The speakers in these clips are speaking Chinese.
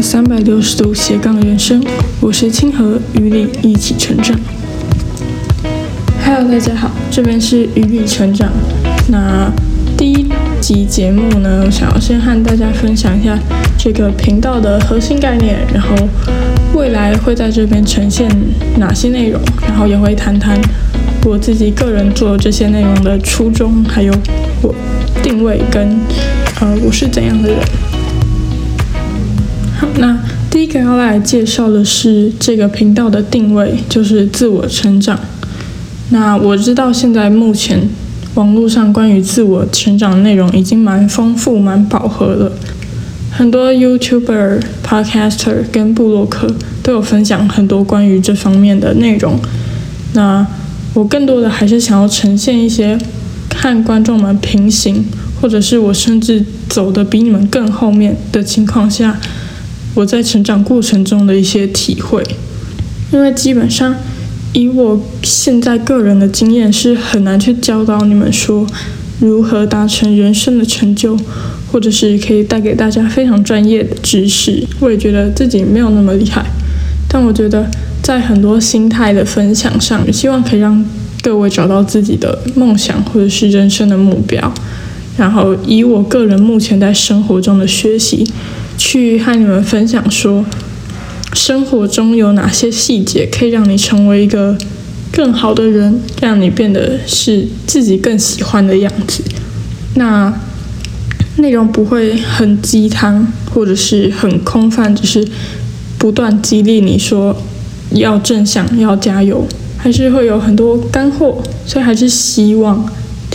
三百六十度斜杠人生，我是清河，与你一起成长。Hello，大家好，这边是与你成长。那第一集节目呢，我想要先和大家分享一下这个频道的核心概念，然后未来会在这边呈现哪些内容，然后也会谈谈我自己个人做这些内容的初衷，还有我定位跟呃我是怎样的人。好，那第一个要来介绍的是这个频道的定位，就是自我成长。那我知道现在目前网络上关于自我成长的内容已经蛮丰富、蛮饱和了，很多 YouTuber、Podcaster 跟布洛克都有分享很多关于这方面的内容。那我更多的还是想要呈现一些看观众们平行，或者是我甚至走的比你们更后面的情况下。我在成长过程中的一些体会，因为基本上以我现在个人的经验是很难去教导你们说如何达成人生的成就，或者是可以带给大家非常专业的知识。我也觉得自己没有那么厉害，但我觉得在很多心态的分享上，希望可以让各位找到自己的梦想或者是人生的目标，然后以我个人目前在生活中的学习。去和你们分享说，生活中有哪些细节可以让你成为一个更好的人，让你变得是自己更喜欢的样子。那内容不会很鸡汤，或者是很空泛，只是不断激励你说要正向，要加油，还是会有很多干货。所以还是希望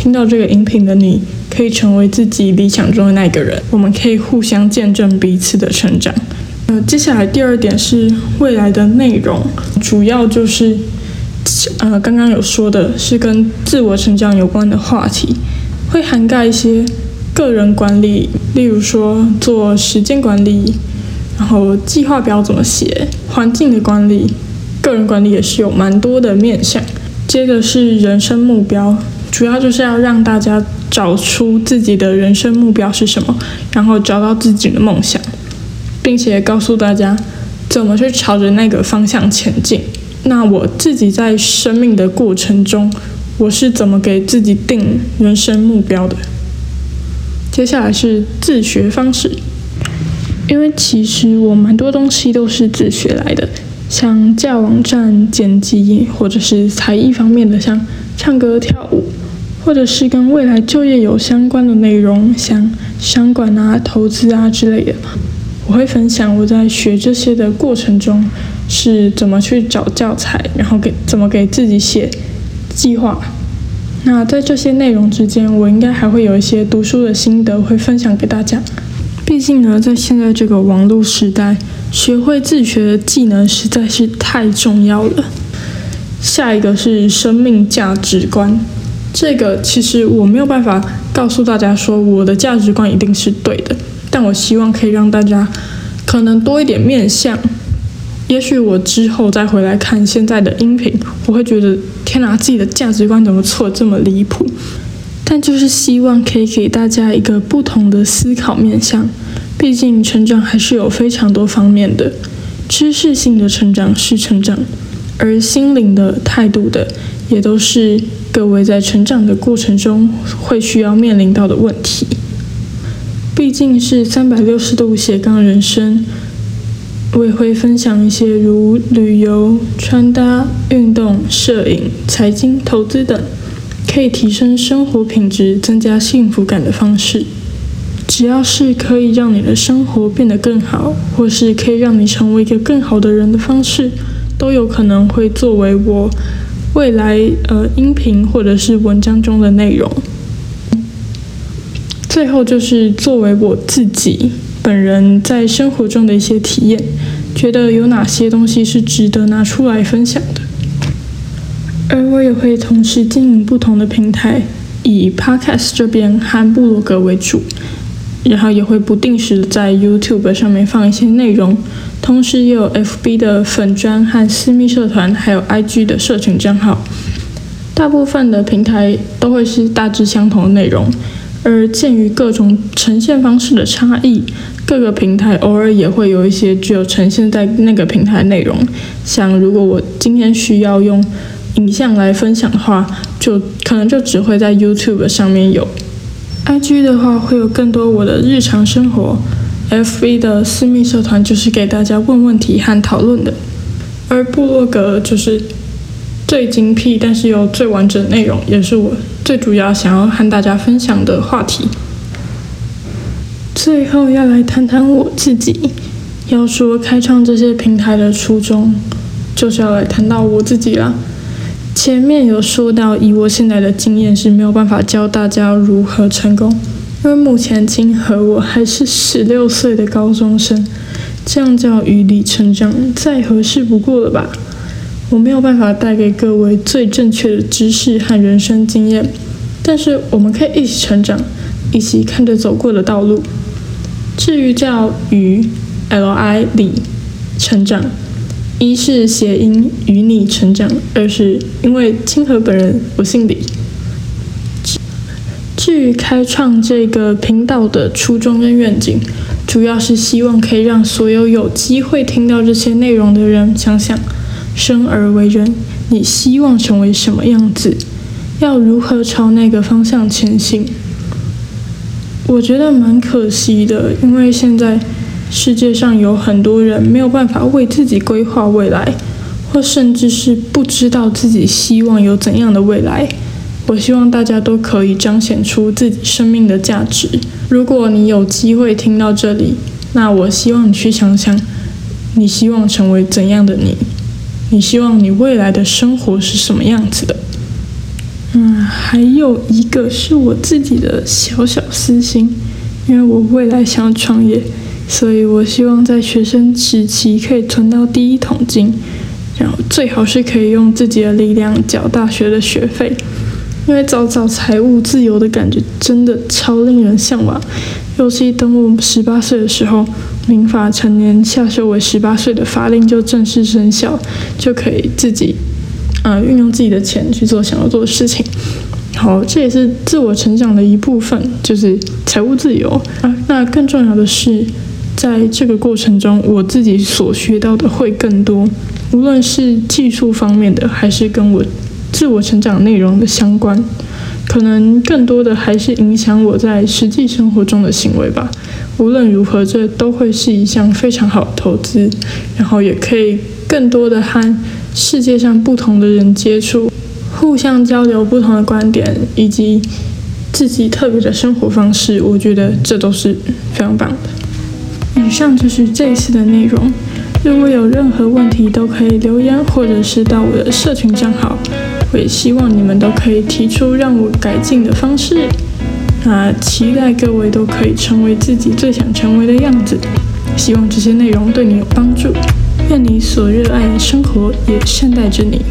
听到这个音频的你。可以成为自己理想中的那个人，我们可以互相见证彼此的成长。呃，接下来第二点是未来的内容，主要就是呃刚刚有说的是跟自我成长有关的话题，会涵盖一些个人管理，例如说做时间管理，然后计划表怎么写，环境的管理，个人管理也是有蛮多的面向。接着是人生目标，主要就是要让大家。找出自己的人生目标是什么，然后找到自己的梦想，并且告诉大家怎么去朝着那个方向前进。那我自己在生命的过程中，我是怎么给自己定人生目标的？接下来是自学方式，因为其实我蛮多东西都是自学来的，像架网站、剪辑，或者是才艺方面的，像唱歌、跳舞。或者是跟未来就业有相关的内容，像商管啊、投资啊之类的，我会分享我在学这些的过程中是怎么去找教材，然后给怎么给自己写计划。那在这些内容之间，我应该还会有一些读书的心得会分享给大家。毕竟呢，在现在这个网络时代，学会自学的技能实在是太重要了。下一个是生命价值观。这个其实我没有办法告诉大家说我的价值观一定是对的，但我希望可以让大家可能多一点面向。也许我之后再回来看现在的音频，我会觉得天哪，自己的价值观怎么错这么离谱？但就是希望可以给大家一个不同的思考面向。毕竟成长还是有非常多方面的，知识性的成长是成长，而心灵的态度的也都是。各位在成长的过程中会需要面临到的问题，毕竟是三百六十度斜杠人生，我也会分享一些如旅游、穿搭、运动、摄影、财经、投资等，可以提升生活品质、增加幸福感的方式。只要是可以让你的生活变得更好，或是可以让你成为一个更好的人的方式，都有可能会作为我。未来呃音频或者是文章中的内容，最后就是作为我自己本人在生活中的一些体验，觉得有哪些东西是值得拿出来分享的。而我也会同时经营不同的平台，以 Podcast 这边和部落格为主。然后也会不定时在 YouTube 上面放一些内容，同时也有 FB 的粉专和私密社团，还有 IG 的社群账号。大部分的平台都会是大致相同的内容，而鉴于各种呈现方式的差异，各个平台偶尔也会有一些只有呈现在那个平台内容，像如果我今天需要用影像来分享的话，就可能就只会在 YouTube 上面有。IG 的话会有更多我的日常生活，FB 的私密社团就是给大家问问题和讨论的，而部落格就是最精辟但是又最完整的内容，也是我最主要想要和大家分享的话题。最后要来谈谈我自己，要说开创这些平台的初衷，就是要来谈到我自己啦。前面有说到，以我现在的经验是没有办法教大家如何成功，因为目前金和我还是十六岁的高中生，这样叫与你成长再合适不过了吧？我没有办法带给各位最正确的知识和人生经验，但是我们可以一起成长，一起看着走过的道路。至于叫与 L I 里成长。一是谐音与你成长，二是因为清河本人我姓李。至于开创这个频道的初衷跟愿景，主要是希望可以让所有有机会听到这些内容的人想想：生而为人，你希望成为什么样子？要如何朝那个方向前行？我觉得蛮可惜的，因为现在。世界上有很多人没有办法为自己规划未来，或甚至是不知道自己希望有怎样的未来。我希望大家都可以彰显出自己生命的价值。如果你有机会听到这里，那我希望你去想想，你希望成为怎样的你？你希望你未来的生活是什么样子的？嗯，还有一个是我自己的小小私心，因为我未来想要创业。所以我希望在学生时期可以存到第一桶金，然后最好是可以用自己的力量缴大学的学费，因为早早财务自由的感觉真的超令人向往。尤其等我十八岁的时候，民法成年下修为十八岁的法令就正式生效，就可以自己，呃，运用自己的钱去做想要做的事情。好，这也是自我成长的一部分，就是财务自由啊。那更重要的是。在这个过程中，我自己所学到的会更多，无论是技术方面的，还是跟我自我成长内容的相关，可能更多的还是影响我在实际生活中的行为吧。无论如何，这都会是一项非常好的投资，然后也可以更多的和世界上不同的人接触，互相交流不同的观点以及自己特别的生活方式。我觉得这都是非常棒的。以上就是这一次的内容。如果有任何问题，都可以留言，或者是到我的社群账号。我也希望你们都可以提出让我改进的方式。那期待各位都可以成为自己最想成为的样子。希望这些内容对你有帮助。愿你所热爱的生活也善待着你。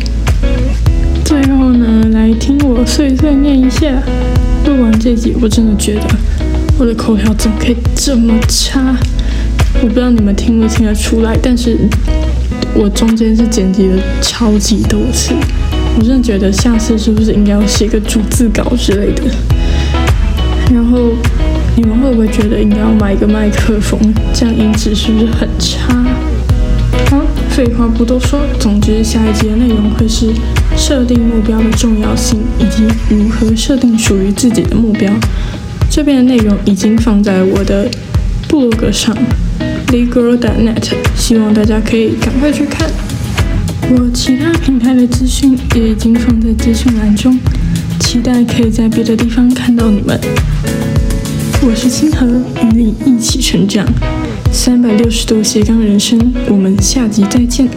最后呢，来听我碎碎念一下。录完这集，我真的觉得我的口条怎么可以这么差？我不知道你们听不听得出来，但是我中间是剪辑了超级多次，我真的觉得下次是不是应该要写个逐字稿之类的？然后你们会不会觉得应该要买一个麦克风？这样音质是不是很差？好，废话不多说，总之下一集的内容会是设定目标的重要性，以及如何设定属于自己的目标。这边的内容已经放在我的部落格上。legirl.net，希望大家可以赶快去看。我其他平台的资讯也已经放在资讯栏中，期待可以在别的地方看到你们。我是清河，与你一起成长，三百六十度斜杠人生，我们下集再见。